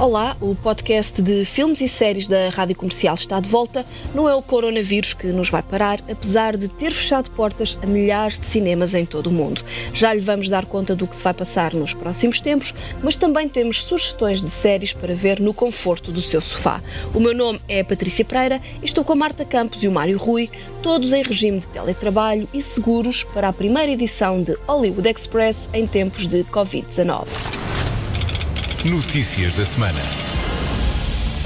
Olá, o podcast de filmes e séries da Rádio Comercial está de volta. Não é o coronavírus que nos vai parar, apesar de ter fechado portas a milhares de cinemas em todo o mundo. Já lhe vamos dar conta do que se vai passar nos próximos tempos, mas também temos sugestões de séries para ver no conforto do seu sofá. O meu nome é Patrícia Pereira e estou com a Marta Campos e o Mário Rui, todos em regime de teletrabalho e seguros para a primeira edição de Hollywood Express em tempos de Covid-19. Notícias da semana.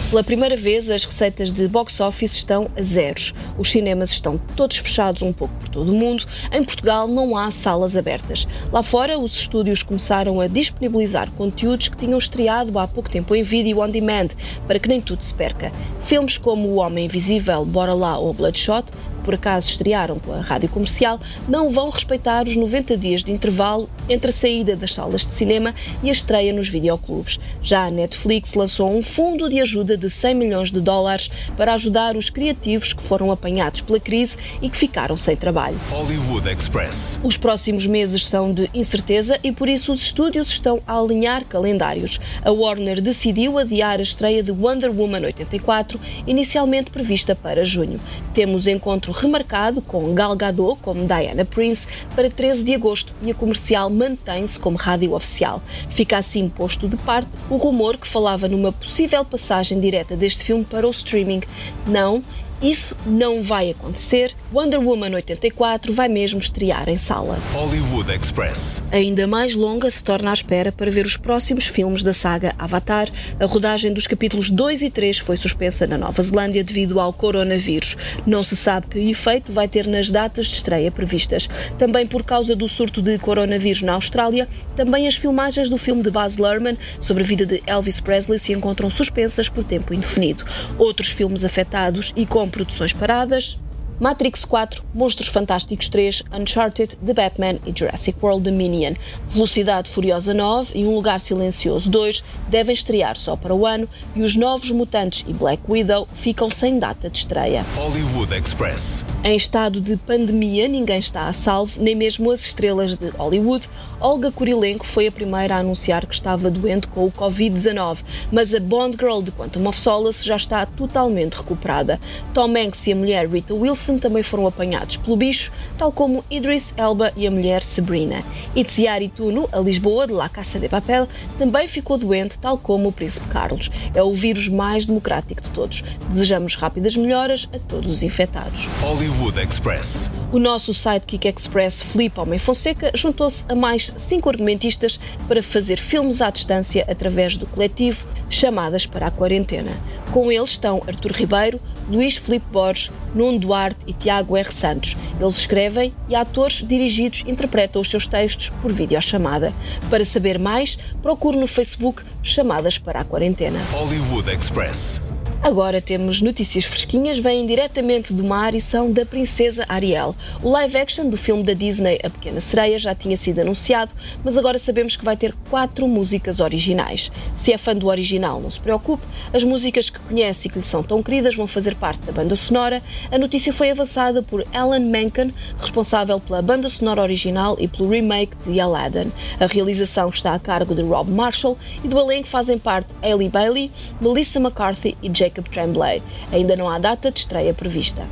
Pela primeira vez, as receitas de box office estão a zeros. Os cinemas estão todos fechados um pouco por todo o mundo. Em Portugal não há salas abertas. Lá fora, os estúdios começaram a disponibilizar conteúdos que tinham estreado há pouco tempo em vídeo on demand, para que nem tudo se perca. Filmes como O Homem Invisível, Bora Lá ou Bloodshot por acaso estrearam pela rádio comercial, não vão respeitar os 90 dias de intervalo entre a saída das salas de cinema e a estreia nos videoclubes. Já a Netflix lançou um fundo de ajuda de 100 milhões de dólares para ajudar os criativos que foram apanhados pela crise e que ficaram sem trabalho. Hollywood Express. Os próximos meses são de incerteza e por isso os estúdios estão a alinhar calendários. A Warner decidiu adiar a estreia de Wonder Woman 84, inicialmente prevista para junho. Temos encontro remarcado com Gal Gadot como Diana Prince para 13 de agosto e a comercial mantém-se como rádio oficial. Fica assim posto de parte o rumor que falava numa possível passagem direta deste filme para o streaming. Não, isso não vai acontecer. Wonder Woman 84 vai mesmo estrear em sala. Hollywood Express. Ainda mais longa se torna a espera para ver os próximos filmes da saga Avatar. A rodagem dos capítulos 2 e 3 foi suspensa na Nova Zelândia devido ao coronavírus. Não se sabe que efeito vai ter nas datas de estreia previstas. Também por causa do surto de coronavírus na Austrália, também as filmagens do filme de Baz Luhrmann sobre a vida de Elvis Presley se encontram suspensas por tempo indefinido. Outros filmes afetados e com produções paradas, Matrix 4, Monstros Fantásticos 3, Uncharted, The Batman e Jurassic World Dominion. Velocidade Furiosa 9 e Um Lugar Silencioso 2 devem estrear só para o ano e os Novos Mutantes e Black Widow ficam sem data de estreia. Hollywood Express. Em estado de pandemia, ninguém está a salvo, nem mesmo as estrelas de Hollywood. Olga Kurilenko foi a primeira a anunciar que estava doente com o Covid-19, mas a Bond Girl de Quantum of Solace já está totalmente recuperada. Tom Hanks e a mulher Rita Wilson também foram apanhados pelo bicho, tal como Idris Elba e a mulher Sabrina. Itziari Tuno, a Lisboa de La Casa de Papel, também ficou doente, tal como o Príncipe Carlos. É o vírus mais democrático de todos. Desejamos rápidas melhoras a todos os infectados. Hollywood Express. O nosso sidekick express Felipe Homem Fonseca juntou-se a mais cinco argumentistas para fazer filmes à distância através do coletivo Chamadas para a Quarentena. Com eles estão Artur Ribeiro, Luís Felipe Borges, Nuno Duarte e Tiago R. Santos. Eles escrevem e atores dirigidos interpretam os seus textos por videochamada. Para saber mais, procure no Facebook Chamadas para a Quarentena. Hollywood Express. Agora temos notícias fresquinhas, vêm diretamente do mar e são da Princesa Ariel. O live action do filme da Disney A Pequena Sereia já tinha sido anunciado, mas agora sabemos que vai ter quatro músicas originais. Se é fã do original, não se preocupe, as músicas que conhece e que lhe são tão queridas vão fazer parte da banda sonora. A notícia foi avançada por Alan Menken, responsável pela banda sonora original e pelo remake de Aladdin. A realização está a cargo de Rob Marshall e do elenco fazem parte Hailey Bailey, Melissa McCarthy e Jake Jacob Tremblay. Ainda não há data de estreia prevista.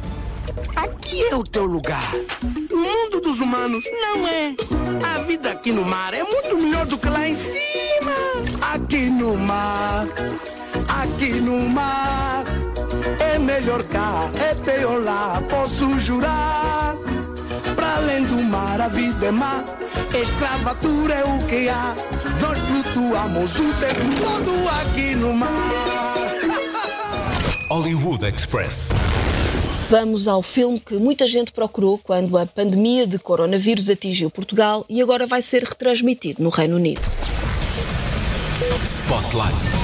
Aqui é o teu lugar. O mundo dos humanos não é. A vida aqui no mar é muito melhor do que lá em cima. Aqui no mar, aqui no mar. É melhor cá, é pior lá, posso jurar. Para além do mar, a vida é má. Escravatura é o que há. Nós flutuamos o tempo todo aqui no mar. Hollywood Express. Vamos ao filme que muita gente procurou quando a pandemia de coronavírus atingiu Portugal e agora vai ser retransmitido no Reino Unido. Spotlight.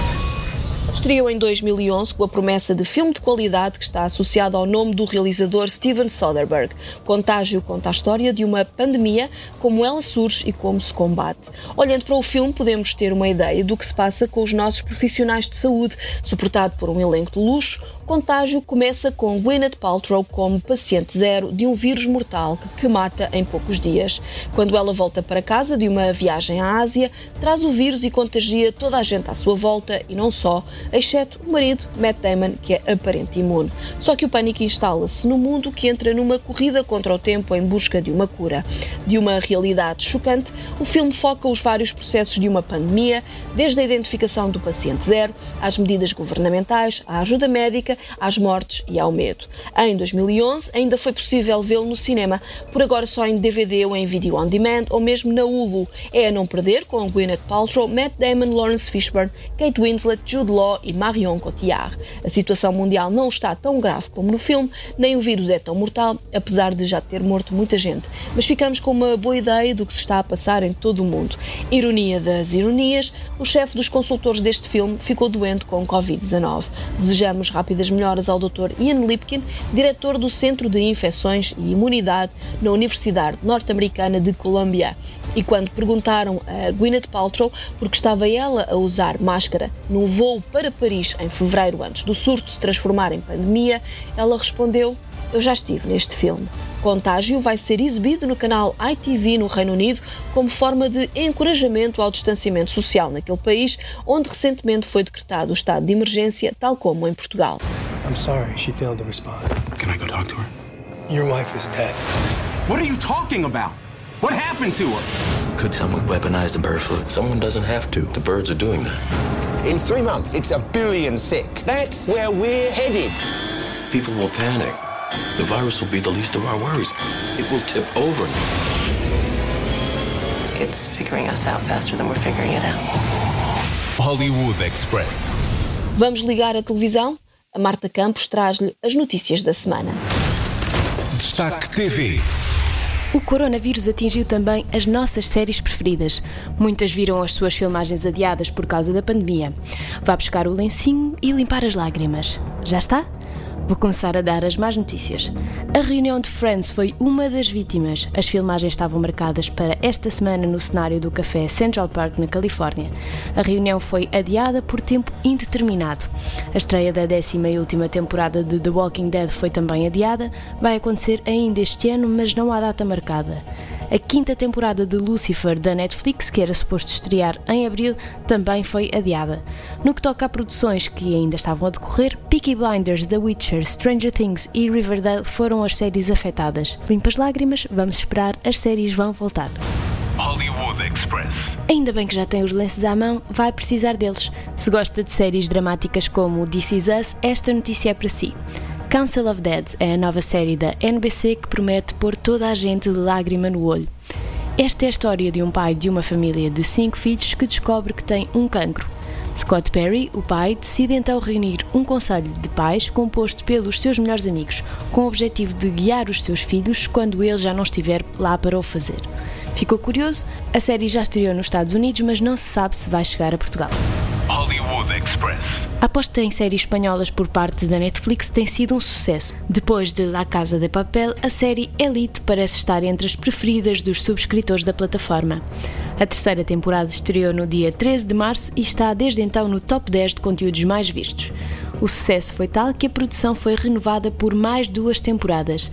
Estreou em 2011 com a promessa de filme de qualidade que está associado ao nome do realizador Steven Soderbergh. Contágio conta a história de uma pandemia, como ela surge e como se combate. Olhando para o filme, podemos ter uma ideia do que se passa com os nossos profissionais de saúde, suportado por um elenco de luxo, Contágio começa com Gwyneth Paltrow como paciente zero de um vírus mortal que mata em poucos dias. Quando ela volta para casa de uma viagem à Ásia, traz o vírus e contagia toda a gente à sua volta e não só, exceto o marido, Matt Damon, que é aparente imune. Só que o pânico instala-se no mundo que entra numa corrida contra o tempo em busca de uma cura. De uma realidade chocante, o filme foca os vários processos de uma pandemia, desde a identificação do paciente zero, às medidas governamentais, à ajuda médica às mortes e ao medo. Em 2011 ainda foi possível vê-lo no cinema, por agora só em DVD ou em vídeo on demand ou mesmo na Hulu. É a não perder com Gwyneth Paltrow, Matt Damon, Lawrence Fishburne, Kate Winslet, Jude Law e Marion Cotillard. A situação mundial não está tão grave como no filme, nem o vírus é tão mortal, apesar de já ter morto muita gente. Mas ficamos com uma boa ideia do que se está a passar em todo o mundo. Ironia das ironias, o chefe dos consultores deste filme ficou doente com Covid-19. Desejamos rápidas as melhoras ao Dr. Ian Lipkin, diretor do Centro de Infecções e Imunidade na Universidade Norte-Americana de Colômbia. E quando perguntaram a Gwyneth Paltrow por que estava ela a usar máscara num voo para Paris em fevereiro, antes do surto se transformar em pandemia, ela respondeu: Eu já estive neste filme. Contágio vai ser exibido no canal ITV no Reino Unido como forma de encorajamento ao distanciamento social naquele país, onde recentemente foi decretado o estado de emergência, tal como em Portugal. I'm sorry, she failed to respond. Can I go talk to her? Your wife is dead. What are you talking about? What happened to her? Could someone weaponize the bird flu? Someone doesn't have to. The birds are doing that. In three months, it's a billion sick. That's where we're headed. People will panic. The virus will be the least of our worries. It will tip over. It's figuring us out faster than we're figuring it out. Hollywood Express. Vamos ligar a televisão? A Marta Campos traz-lhe as notícias da semana. Destaque TV. O coronavírus atingiu também as nossas séries preferidas. Muitas viram as suas filmagens adiadas por causa da pandemia. Vá buscar o lencinho e limpar as lágrimas. Já está? Vou começar a dar as más notícias. A reunião de Friends foi uma das vítimas. As filmagens estavam marcadas para esta semana no cenário do café Central Park, na Califórnia. A reunião foi adiada por tempo indeterminado. A estreia da décima e última temporada de The Walking Dead foi também adiada. Vai acontecer ainda este ano, mas não há data marcada. A quinta temporada de Lucifer da Netflix, que era suposto estrear em abril, também foi adiada. No que toca a produções que ainda estavam a decorrer, Peaky Blinders, The Witcher, Stranger Things e Riverdale foram as séries afetadas. Limpas lágrimas, vamos esperar, as séries vão voltar. Hollywood Express. Ainda bem que já tem os lenços à mão, vai precisar deles. Se gosta de séries dramáticas como This Is Us, esta notícia é para si. Council of Dead é a nova série da NBC que promete pôr toda a gente de lágrima no olho. Esta é a história de um pai de uma família de cinco filhos que descobre que tem um cancro. Scott Perry, o pai, decide então reunir um conselho de pais composto pelos seus melhores amigos, com o objetivo de guiar os seus filhos quando ele já não estiver lá para o fazer. Ficou curioso? A série já estreou nos Estados Unidos, mas não se sabe se vai chegar a Portugal. Hollywood Express. A aposta em séries espanholas por parte da Netflix tem sido um sucesso. Depois de La Casa de Papel, a série Elite parece estar entre as preferidas dos subscritores da plataforma. A terceira temporada estreou no dia 13 de março e está desde então no top 10 de conteúdos mais vistos. O sucesso foi tal que a produção foi renovada por mais duas temporadas.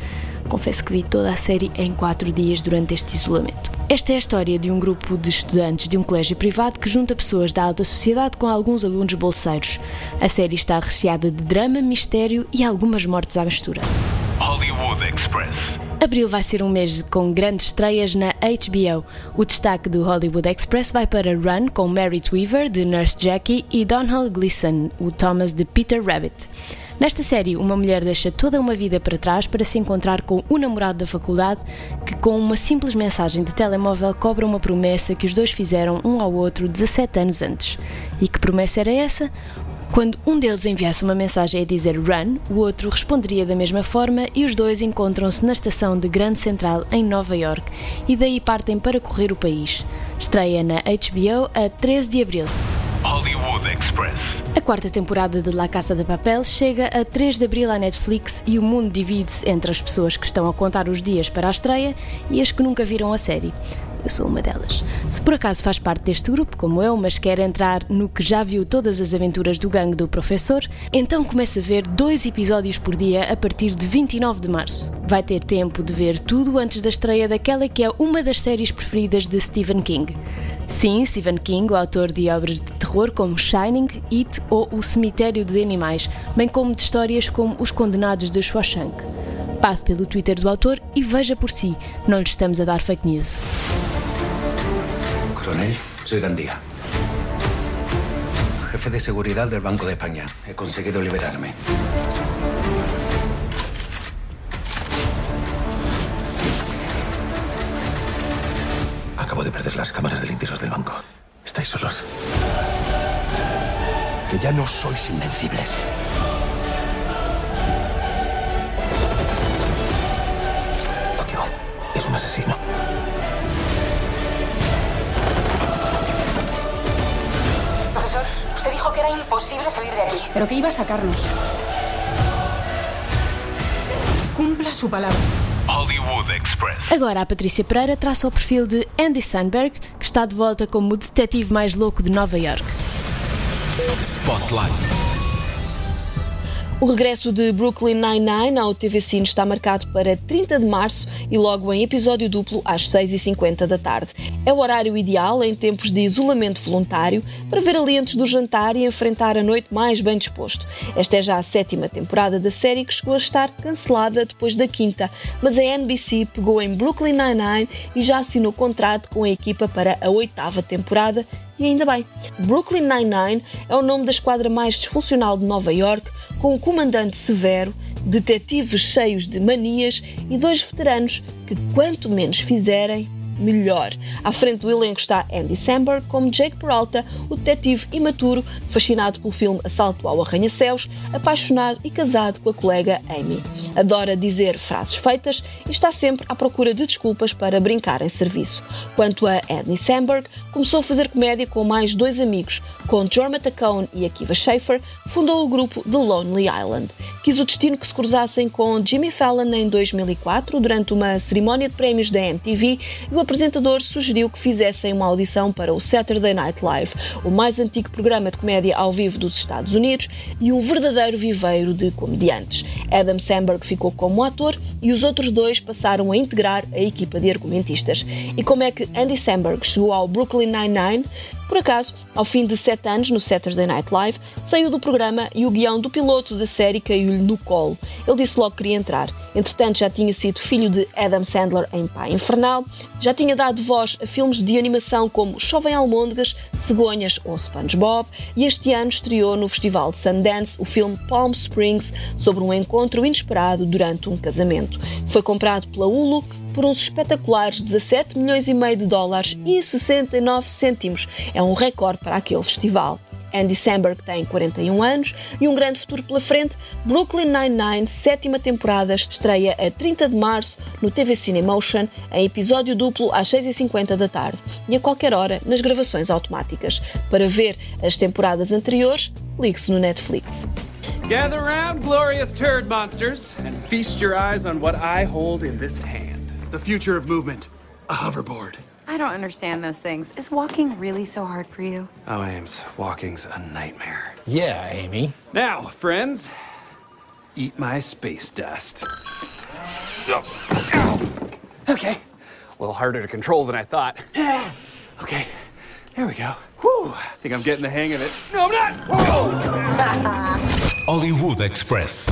Confesso que vi toda a série em quatro dias durante este isolamento. Esta é a história de um grupo de estudantes de um colégio privado que junta pessoas da alta sociedade com alguns alunos bolseiros. A série está recheada de drama, mistério e algumas mortes à mistura. Hollywood Express. Abril vai ser um mês com grandes estreias na HBO. O destaque do Hollywood Express vai para Run, com Merit Weaver, de Nurse Jackie, e Donald Gleason, o Thomas de Peter Rabbit. Nesta série, uma mulher deixa toda uma vida para trás para se encontrar com o namorado da faculdade que, com uma simples mensagem de telemóvel, cobra uma promessa que os dois fizeram um ao outro 17 anos antes. E que promessa era essa? Quando um deles enviasse uma mensagem a dizer run, o outro responderia da mesma forma e os dois encontram-se na estação de Grand Central em Nova York e daí partem para correr o país. Estreia na HBO a 13 de abril. Hollywood Express. A quarta temporada de La Casa de Papel chega a 3 de abril à Netflix e o mundo divide-se entre as pessoas que estão a contar os dias para a estreia e as que nunca viram a série. Eu sou uma delas. Se por acaso faz parte deste grupo, como eu, mas quer entrar no que já viu todas as aventuras do gangue do professor, então comece a ver dois episódios por dia a partir de 29 de março. Vai ter tempo de ver tudo antes da estreia daquela que é uma das séries preferidas de Stephen King. Sim, Stephen King, o autor de obras de terror como Shining, It ou O Cemitério de Animais, bem como de histórias como Os Condenados de Shawshank. Passe pelo Twitter do autor e veja por si. Não lhe estamos a dar fake news. Coronel, soy Gandía. Jefe de seguridad del Banco de España. He conseguido liberarme. Acabo de perder las cámaras de limpios del banco. Estáis solos. Que ya no sois invencibles. Tokio es un asesino. Profesor, usted dijo que era imposible salir de aquí. Pero que iba a sacarnos. Cumpla su palabra. Hollywood Express. Agora a Patrícia Pereira traça o perfil de Andy Sandberg, que está de volta como o detetive mais louco de Nova York. Spotlight. O regresso de Brooklyn Nine-Nine ao TV Cine está marcado para 30 de março e logo em episódio duplo às 6h50 da tarde. É o horário ideal em tempos de isolamento voluntário para ver ali antes do jantar e enfrentar a noite mais bem disposto. Esta é já a sétima temporada da série que chegou a estar cancelada depois da quinta, mas a NBC pegou em Brooklyn Nine-Nine e já assinou contrato com a equipa para a oitava temporada e ainda bem. Brooklyn Nine-Nine é o nome da esquadra mais disfuncional de Nova York, com um comandante severo, detetives cheios de manias e dois veteranos que, quanto menos fizerem, melhor. À frente do elenco está Andy Samberg como Jake Peralta, o detetive imaturo, fascinado pelo filme Assalto ao Arranha-Céus, apaixonado e casado com a colega Amy. Adora dizer frases feitas e está sempre à procura de desculpas para brincar em serviço. Quanto a Andy Samberg, começou a fazer comédia com mais dois amigos, com Jorma Tacone e Akiva Schaffer, fundou o grupo The Lonely Island. Quis o destino que se cruzassem com Jimmy Fallon em 2004, durante uma cerimónia de prémios da MTV, e o apresentador sugeriu que fizessem uma audição para o Saturday Night Live, o mais antigo programa de comédia ao vivo dos Estados Unidos e um verdadeiro viveiro de comediantes. Adam Samberg ficou como ator e os outros dois passaram a integrar a equipa de argumentistas. E como é que Andy Samberg chegou ao Brooklyn Nine-Nine? Por acaso, ao fim de sete anos no Saturday Night Live, saiu do programa e o guião do piloto da série caiu-lhe no colo. Ele disse logo que queria entrar. Entretanto, já tinha sido filho de Adam Sandler em Pai Infernal, já tinha dado voz a filmes de animação como Chovem Almôndegas, Cegonhas ou SpongeBob, e este ano estreou no Festival de Sundance o filme Palm Springs sobre um encontro inesperado durante um casamento. Foi comprado pela Hulu por uns espetaculares 17 milhões e meio de dólares e 69 cêntimos. É um recorde para aquele festival. Andy Samberg tem 41 anos e um grande futuro pela frente. Brooklyn Nine-Nine, sétima temporada, estreia a 30 de março no TV Cinemotion, em episódio duplo às 6h50 da tarde e a qualquer hora nas gravações automáticas. Para ver as temporadas anteriores, ligue-se no Netflix. Gather round, glorious turd monsters, and feast your eyes on what I hold in this hand. The future of movement. A hoverboard. I don't understand those things. Is walking really so hard for you? Oh, Ames, walking's a nightmare. Yeah, Amy. Now, friends, eat my space dust. Okay. A little harder to control than I thought. Okay, there we go. Whew, I think I'm getting the hang of it. No, I'm not! Hollywood Express.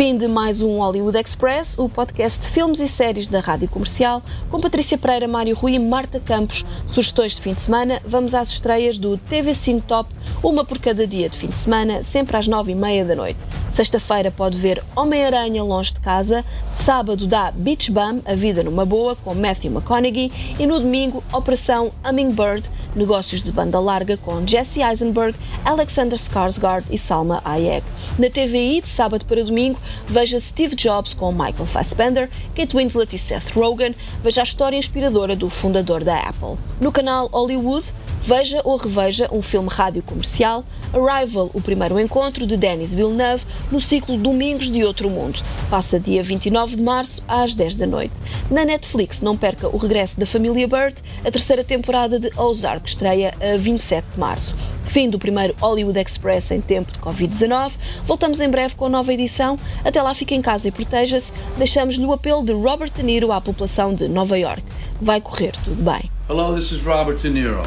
Fim de mais um Hollywood Express, o podcast de filmes e séries da Rádio Comercial, com Patrícia Pereira, Mário Rui e Marta Campos. Sugestões de fim de semana, vamos às estreias do TV Cine Top, uma por cada dia de fim de semana, sempre às nove e meia da noite. Sexta-feira pode ver Homem-Aranha Longe de Casa, sábado dá Beach Bum, A Vida numa Boa, com Matthew McConaughey, e no domingo Operação Hummingbird, Negócios de Banda Larga, com Jesse Eisenberg, Alexander Skarsgård e Salma Hayek. Na TVI, de sábado para domingo, veja Steve Jobs com Michael Fassbender, Kate Winslet e Seth Rogen, veja a história inspiradora do fundador da Apple. No canal Hollywood, Veja ou reveja um filme rádio comercial, Arrival, o primeiro encontro de Denis Villeneuve no ciclo Domingos de Outro Mundo. Passa dia 29 de março às 10 da noite. Na Netflix não perca o regresso da família Bird, a terceira temporada de Ozark estreia a 27 de março. Fim do primeiro Hollywood Express em tempo de Covid-19. Voltamos em breve com a nova edição. Até lá, fique em casa e proteja-se. Deixamos-lhe o apelo de Robert De Niro à população de Nova York. Vai correr tudo bem. Hello, this is Robert De Niro.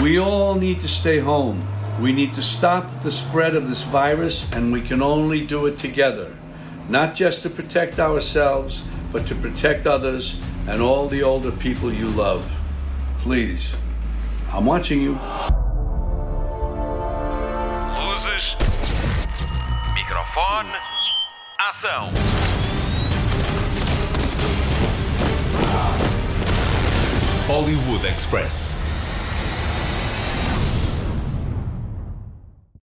We all need to stay home. We need to stop the spread of this virus, and we can only do it together. Not just to protect ourselves, but to protect others and all the older people you love. Please, I'm watching you. Luzes. Microfone. Ação. Hollywood Express.